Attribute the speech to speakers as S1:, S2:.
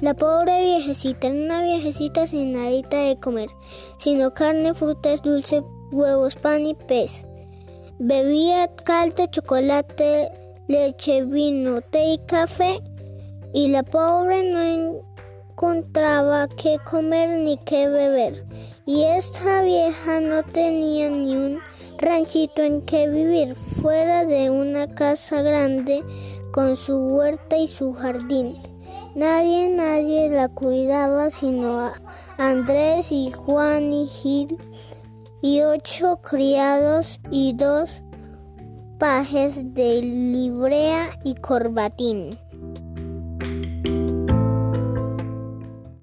S1: La pobre viejecita era una viejecita sin nadita de comer, sino carne, frutas, dulce, huevos, pan y pez. Bebía caldo, chocolate, leche, vino, té y café, y la pobre no encontraba qué comer ni qué beber. Y esta vieja no tenía ni un ranchito en que vivir, fuera de una casa grande con su huerta y su jardín. Nadie, nadie la cuidaba sino a Andrés y Juan y Gil y ocho criados y dos pajes de librea y corbatín.